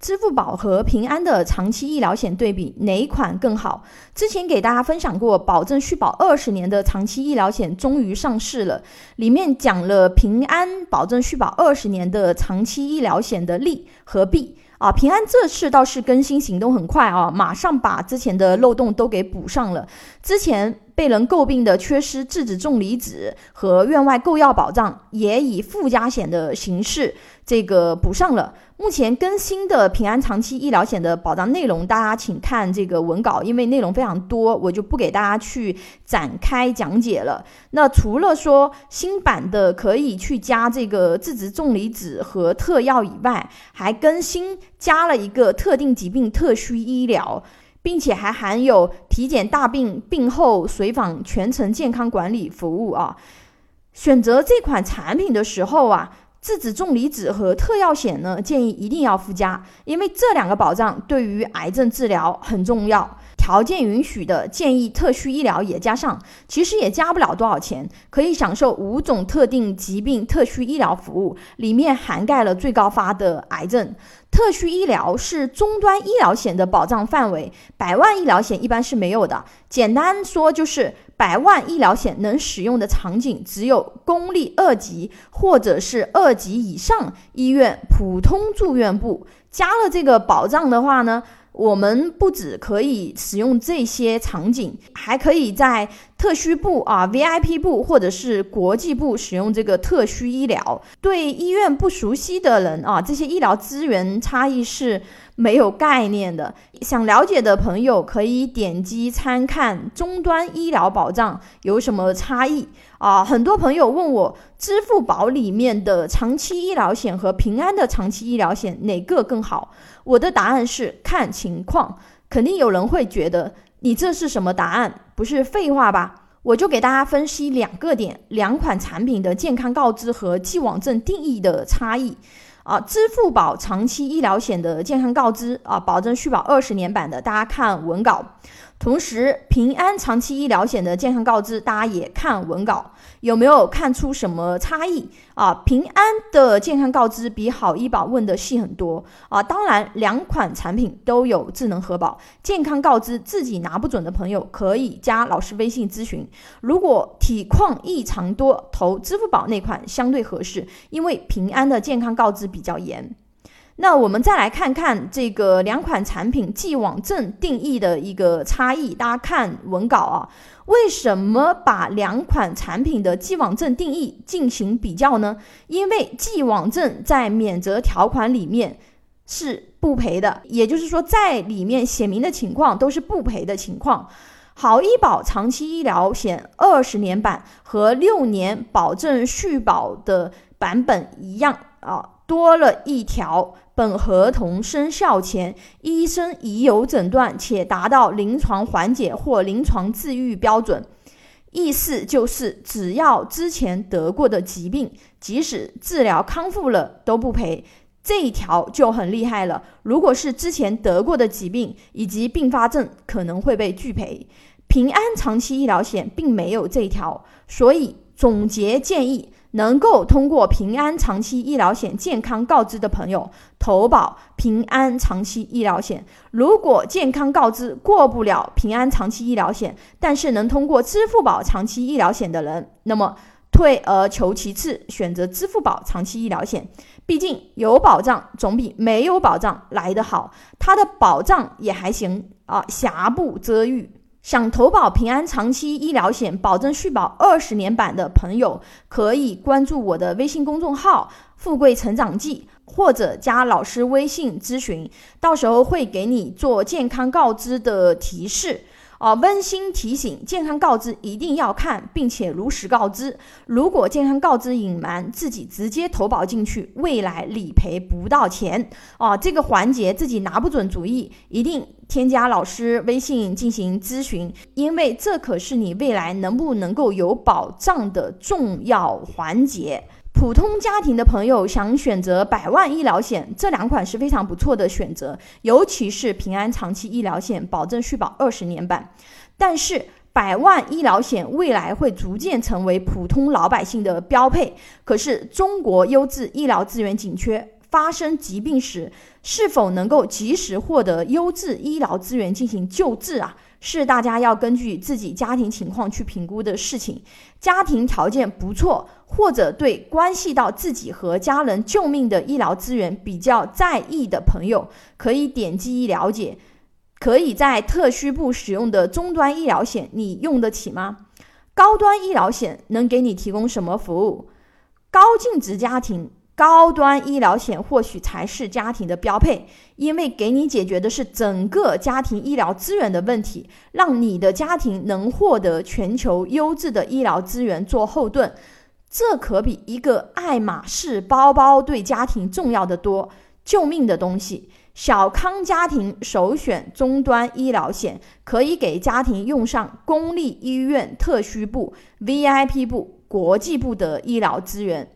支付宝和平安的长期医疗险对比，哪一款更好？之前给大家分享过，保证续保二十年的长期医疗险终于上市了，里面讲了平安保证续保二十年的长期医疗险的利和弊啊。平安这次倒是更新行动很快啊，马上把之前的漏洞都给补上了。之前被人诟病的缺失质子重离子和院外购药保障，也以附加险的形式这个补上了。目前更新的平安长期医疗险的保障内容，大家请看这个文稿，因为内容非常多，我就不给大家去展开讲解了。那除了说新版的可以去加这个质子重离子和特药以外，还更新加了一个特定疾病特需医疗，并且还含有体检大病病后随访全程健康管理服务啊。选择这款产品的时候啊。质子重离子和特药险呢，建议一定要附加，因为这两个保障对于癌症治疗很重要。条件允许的，建议特需医疗也加上，其实也加不了多少钱，可以享受五种特定疾病特需医疗服务，里面涵盖了最高发的癌症。特需医疗是终端医疗险的保障范围，百万医疗险一般是没有的。简单说就是。百万医疗险能使用的场景只有公立二级或者是二级以上医院普通住院部。加了这个保障的话呢，我们不止可以使用这些场景，还可以在特需部啊、VIP 部或者是国际部使用这个特需医疗。对医院不熟悉的人啊，这些医疗资源差异是。没有概念的，想了解的朋友可以点击参看终端医疗保障有什么差异啊？很多朋友问我，支付宝里面的长期医疗险和平安的长期医疗险哪个更好？我的答案是看情况。肯定有人会觉得你这是什么答案？不是废话吧？我就给大家分析两个点：两款产品的健康告知和既往症定义的差异。啊，支付宝长期医疗险的健康告知啊，保证续保二十年版的，大家看文稿。同时，平安长期医疗险的健康告知，大家也看文稿，有没有看出什么差异啊？平安的健康告知比好医保问的细很多啊。当然，两款产品都有智能核保，健康告知自己拿不准的朋友可以加老师微信咨询。如果体况异常多，投支付宝那款相对合适，因为平安的健康告知比较严。那我们再来看看这个两款产品既往症定义的一个差异。大家看文稿啊，为什么把两款产品的既往症定义进行比较呢？因为既往症在免责条款里面是不赔的，也就是说在里面写明的情况都是不赔的情况。好医保长期医疗险二十年版和六年保证续保的版本一样啊，多了一条。本合同生效前，医生已有诊断且达到临床缓解或临床治愈标准。意思就是，只要之前得过的疾病，即使治疗康复了都不赔。这一条就很厉害了。如果是之前得过的疾病以及并发症，可能会被拒赔。平安长期医疗险并没有这一条，所以总结建议。能够通过平安长期医疗险健康告知的朋友投保平安长期医疗险。如果健康告知过不了平安长期医疗险，但是能通过支付宝长期医疗险的人，那么退而求其次，选择支付宝长期医疗险。毕竟有保障总比没有保障来得好，它的保障也还行啊，瑕不遮玉。想投保平安长期医疗险，保证续保二十年版的朋友，可以关注我的微信公众号“富贵成长记”，或者加老师微信咨询，到时候会给你做健康告知的提示。啊，温馨提醒：健康告知一定要看，并且如实告知。如果健康告知隐瞒，自己直接投保进去，未来理赔不到钱。啊，这个环节自己拿不准主意，一定添加老师微信进行咨询，因为这可是你未来能不能够有保障的重要环节。普通家庭的朋友想选择百万医疗险，这两款是非常不错的选择，尤其是平安长期医疗险，保证续保二十年版。但是百万医疗险未来会逐渐成为普通老百姓的标配，可是中国优质医疗资源紧缺。发生疾病时，是否能够及时获得优质医疗资源进行救治啊？是大家要根据自己家庭情况去评估的事情。家庭条件不错，或者对关系到自己和家人救命的医疗资源比较在意的朋友，可以点击了解。可以在特需部使用的终端医疗险，你用得起吗？高端医疗险能给你提供什么服务？高净值家庭。高端医疗险或许才是家庭的标配，因为给你解决的是整个家庭医疗资源的问题，让你的家庭能获得全球优质的医疗资源做后盾。这可比一个爱马仕包包对家庭重要的多。救命的东西，小康家庭首选终端医疗险，可以给家庭用上公立医院特需部、VIP 部、国际部的医疗资源。